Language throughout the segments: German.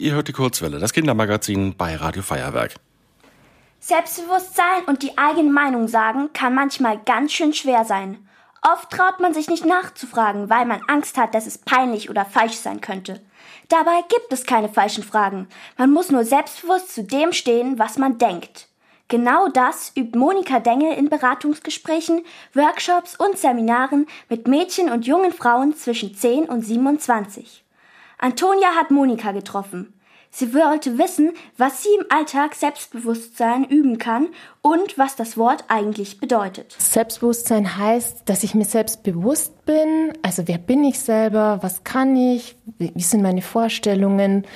Ihr hört die Kurzwelle, das Kindermagazin bei Radio Feuerwerk. Selbstbewusstsein und die eigene Meinung sagen kann manchmal ganz schön schwer sein. Oft traut man sich nicht nachzufragen, weil man Angst hat, dass es peinlich oder falsch sein könnte. Dabei gibt es keine falschen Fragen. Man muss nur selbstbewusst zu dem stehen, was man denkt. Genau das übt Monika Dengel in Beratungsgesprächen, Workshops und Seminaren mit Mädchen und jungen Frauen zwischen 10 und 27. Antonia hat Monika getroffen. Sie wollte wissen, was sie im Alltag Selbstbewusstsein üben kann und was das Wort eigentlich bedeutet. Selbstbewusstsein heißt, dass ich mir selbst bewusst bin. Also wer bin ich selber? Was kann ich? Wie sind meine Vorstellungen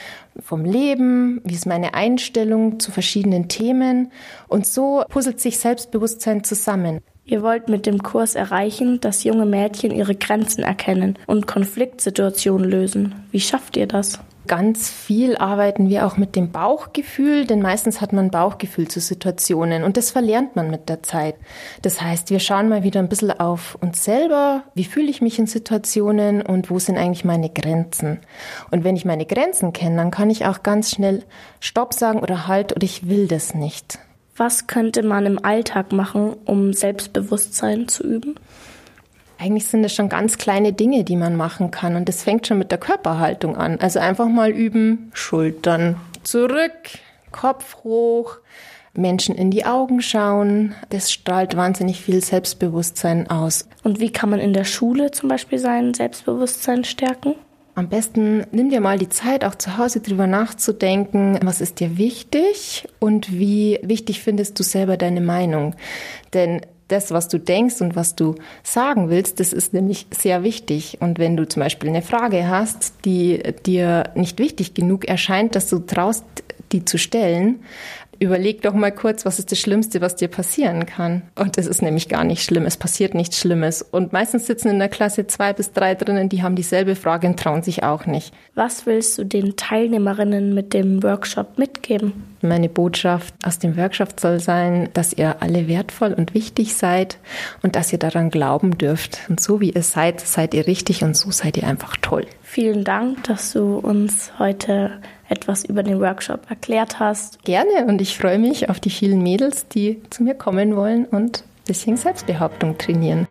vom Leben? Wie ist meine Einstellung zu verschiedenen Themen? Und so puzzelt sich Selbstbewusstsein zusammen. Ihr wollt mit dem Kurs erreichen, dass junge Mädchen ihre Grenzen erkennen und Konfliktsituationen lösen. Wie schafft ihr das? Ganz viel arbeiten wir auch mit dem Bauchgefühl, denn meistens hat man Bauchgefühl zu Situationen und das verlernt man mit der Zeit. Das heißt, wir schauen mal wieder ein bisschen auf uns selber, wie fühle ich mich in Situationen und wo sind eigentlich meine Grenzen. Und wenn ich meine Grenzen kenne, dann kann ich auch ganz schnell Stopp sagen oder Halt oder ich will das nicht. Was könnte man im Alltag machen, um Selbstbewusstsein zu üben? Eigentlich sind es schon ganz kleine Dinge, die man machen kann. Und das fängt schon mit der Körperhaltung an. Also einfach mal üben, Schultern zurück, Kopf hoch, Menschen in die Augen schauen. Das strahlt wahnsinnig viel Selbstbewusstsein aus. Und wie kann man in der Schule zum Beispiel sein Selbstbewusstsein stärken? Am besten nimm dir mal die Zeit, auch zu Hause drüber nachzudenken, was ist dir wichtig und wie wichtig findest du selber deine Meinung. Denn das, was du denkst und was du sagen willst, das ist nämlich sehr wichtig. Und wenn du zum Beispiel eine Frage hast, die dir nicht wichtig genug erscheint, dass du traust, die zu stellen, überleg doch mal kurz, was ist das Schlimmste, was dir passieren kann. Und es ist nämlich gar nicht schlimm. Es passiert nichts Schlimmes. Und meistens sitzen in der Klasse zwei bis drei drinnen, die haben dieselbe Frage und trauen sich auch nicht. Was willst du den Teilnehmerinnen mit dem Workshop mitgeben? Meine Botschaft aus dem Workshop soll sein, dass ihr alle wertvoll und wichtig seid und dass ihr daran glauben dürft. Und so wie ihr seid, seid ihr richtig und so seid ihr einfach toll. Vielen Dank, dass du uns heute etwas über den Workshop erklärt hast. Gerne und ich freue mich auf die vielen Mädels, die zu mir kommen wollen und ein bisschen Selbstbehauptung trainieren.